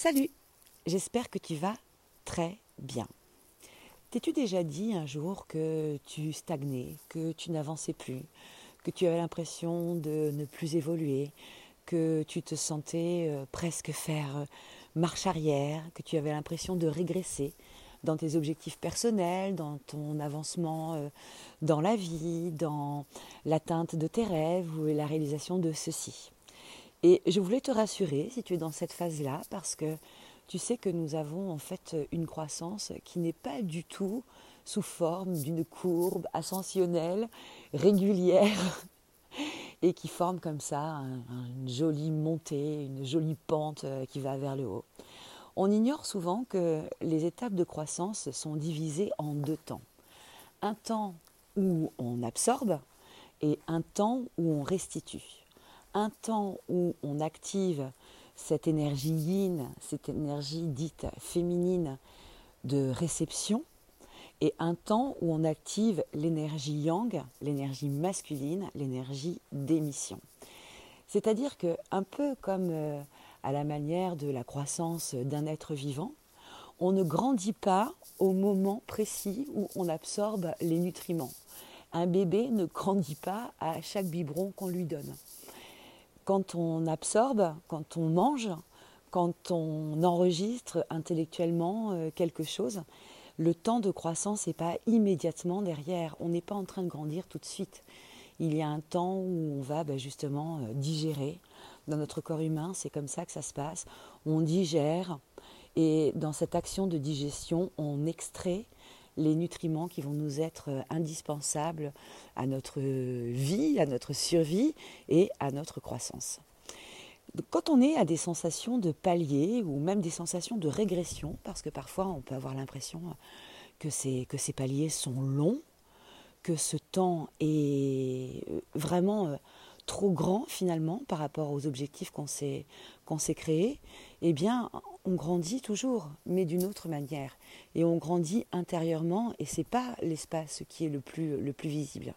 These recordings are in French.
Salut, j'espère que tu vas très bien. T'es-tu déjà dit un jour que tu stagnais, que tu n'avançais plus, que tu avais l'impression de ne plus évoluer, que tu te sentais euh, presque faire euh, marche arrière, que tu avais l'impression de régresser dans tes objectifs personnels, dans ton avancement euh, dans la vie, dans l'atteinte de tes rêves ou la réalisation de ceux-ci. Et je voulais te rassurer si tu es dans cette phase-là, parce que tu sais que nous avons en fait une croissance qui n'est pas du tout sous forme d'une courbe ascensionnelle, régulière, et qui forme comme ça une jolie montée, une jolie pente euh, qui va vers le haut. On ignore souvent que les étapes de croissance sont divisées en deux temps. Un temps où on absorbe et un temps où on restitue un temps où on active cette énergie yin, cette énergie dite féminine de réception, et un temps où on active l'énergie yang, l'énergie masculine, l'énergie d'émission. C'est-à-dire que, un peu comme euh, à la manière de la croissance d'un être vivant, on ne grandit pas au moment précis où on absorbe les nutriments. Un bébé ne grandit pas à chaque biberon qu'on lui donne quand on absorbe, quand on mange, quand on enregistre intellectuellement euh, quelque chose, le temps de croissance n'est pas immédiatement derrière. On n'est pas en train de grandir tout de suite. Il y a un temps où on va ben, justement euh, digérer. Dans notre corps humain, c'est comme ça que ça se passe. On digère et dans cette action de digestion, on extrait les nutriments qui vont nous être euh, indispensables à notre vie, à notre survie et à notre croissance. Quand on est à des sensations de palier ou même des sensations de régression, parce que parfois on peut avoir l'impression que ces, que ces paliers sont longs, que ce temps est euh, vraiment euh, trop grand finalement par rapport aux objectifs qu'on s'est créés, eh bien, on grandit toujours, mais d'une autre manière. Et on grandit intérieurement, et c'est pas l'espace qui est le plus le plus visible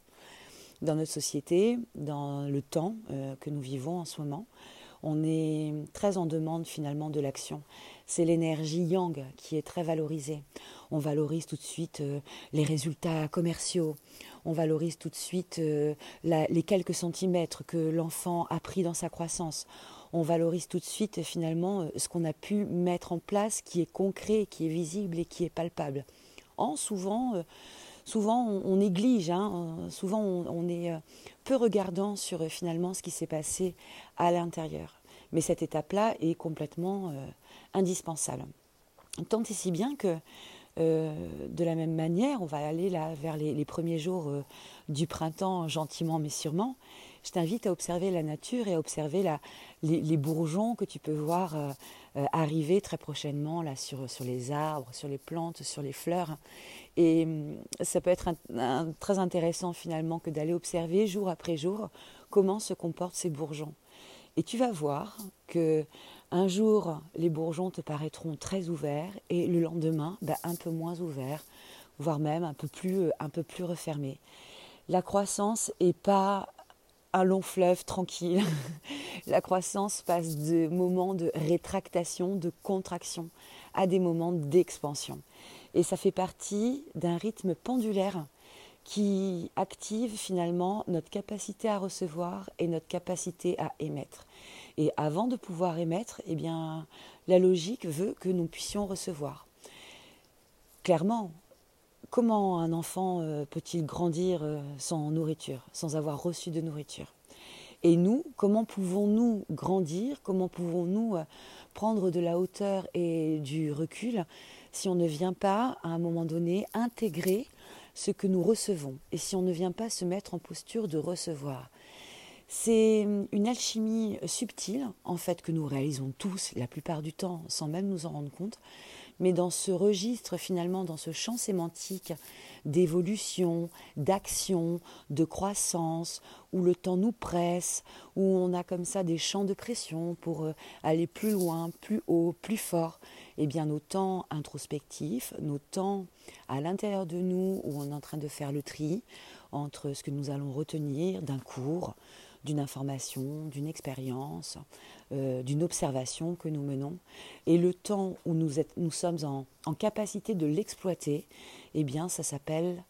dans notre société, dans le temps euh, que nous vivons en ce moment. On est très en demande finalement de l'action. C'est l'énergie yang qui est très valorisée. On valorise tout de suite euh, les résultats commerciaux. On valorise tout de suite euh, les quelques centimètres que l'enfant a pris dans sa croissance. On valorise tout de suite finalement ce qu'on a pu mettre en place qui est concret, qui est visible et qui est palpable. En souvent souvent on, néglige, hein, souvent on, est euh, peu regardant sur euh, finalement ce qui s'est passé à l'intérieur. Mais cette étape-là est complètement euh, indispensable. Tant et si bien que de la même manière, on va aller vers les, premiers jours du printemps, gentiment mais sûrement. Je t'invite à observer la nature et à observer les, bourgeons que tu peux voir arriver très prochainement là sur, sur les arbres, sur les plantes, sur les fleurs. Et hum, ça peut être très intéressant finalement que d'aller observer jour après jour comment se comportent ces bourgeons. Et tu vas voir que un jour les bourgeons te paraîtront très ouverts et le lendemain bah, un peu moins ouverts, voire même un peu plus, un peu plus refermés. La croissance n'est pas un long fleuve tranquille. La croissance passe de moments de rétractation, de contraction, à des moments d'expansion. Et ça fait partie d'un rythme pendulaire qui active finalement notre capacité à recevoir et notre capacité à émettre. Et avant de pouvoir émettre, eh bien, la logique veut que nous puissions recevoir. Clairement, comment un enfant euh, peut-il grandir euh, sans nourriture, sans avoir reçu de nourriture? Et nous, comment pouvons-nous grandir? Comment pouvons-nous euh, prendre de la hauteur et du recul si on ne vient pas, à un moment donné, intégrer ce que nous recevons et si on ne vient pas se mettre en posture de recevoir? C'est une alchimie subtile, en fait, que nous réalisons tous la plupart du temps sans même nous en rendre compte, mais dans ce registre, finalement, dans ce champ sémantique d'évolution, d'action, de croissance, où le temps nous presse, où on a comme ça des champs de pression pour euh, aller plus loin, plus haut, plus fort, eh bien nos temps introspectifs, nos temps à l'intérieur de nous où on est en train de faire le tri entre ce que nous allons retenir d'un cours, d'une information, d'une expérience, euh, d'une observation que nous menons. Et le temps où nous, sommes en, en, capacité de l'exploiter, eh bien, ça s'appelle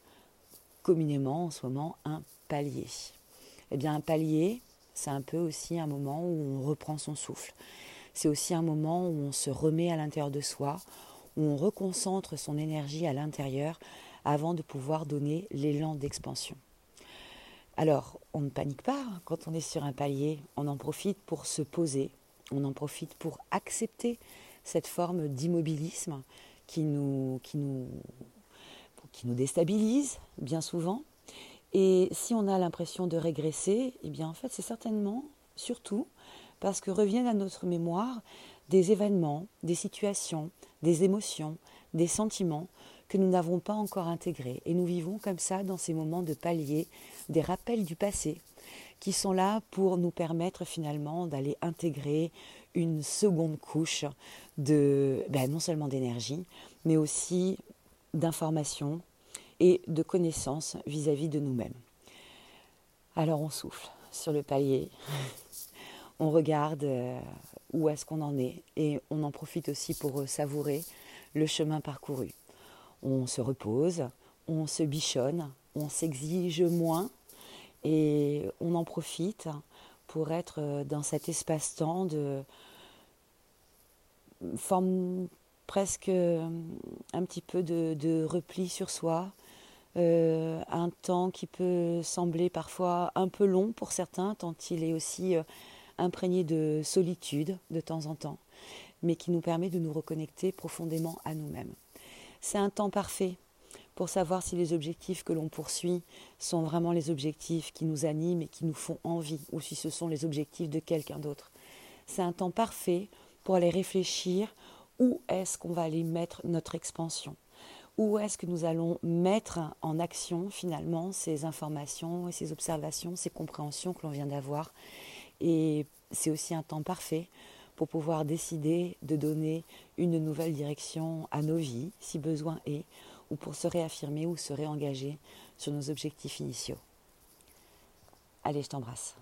communément en ce moment un palier. Eh bien, un palier, c'est un peu aussi un moment où on reprend son souffle. C'est aussi un moment où on se remet à l'intérieur de soi, où on reconcentre son énergie à l'intérieur avant de pouvoir donner l'élan d'expansion. Alors, on ne panique pas quand on est sur un palier, on en profite pour se poser, on en profite pour accepter cette forme d'immobilisme qui nous déstabilise bien souvent. Et si on a l'impression de régresser, eh bien en fait c'est certainement, surtout, parce que reviennent à notre mémoire des événements, des situations, des émotions, des sentiments que nous n'avons pas encore intégrés. Et nous vivons comme ça dans ces moments de palier, des rappels du passé, qui sont là pour nous permettre finalement d'aller intégrer une seconde couche de ben, non seulement d'énergie, mais aussi d'information et de connaissances vis-à-vis de nous-mêmes. Alors on souffle sur le palier, on regarde euh, où est-ce qu'on en est et on en profite aussi pour savourer le chemin parcouru. On se repose, on se bichonne, on s'exige moins et on en profite pour être dans cet espace-temps de forme presque un petit peu de, repli sur soi, euh, un temps qui peut sembler parfois un peu long pour certains, tant il est aussi euh, imprégné de solitude de temps en temps, mais qui nous permet de nous reconnecter profondément à nous-mêmes. C'est un temps parfait pour savoir si les objectifs que l'on poursuit sont vraiment les objectifs qui nous animent et qui nous font envie, ou si ce sont les objectifs de quelqu'un d'autre. C'est un temps parfait pour aller réfléchir où est-ce qu'on va aller mettre notre expansion, où est-ce que nous allons mettre en action finalement ces informations et ces observations, ces compréhensions que l'on vient d'avoir. Et c'est aussi un temps parfait pour pouvoir décider de donner une nouvelle direction à nos vies, si besoin est, ou pour se réaffirmer ou se réengager sur nos objectifs initiaux. Allez, je t'embrasse.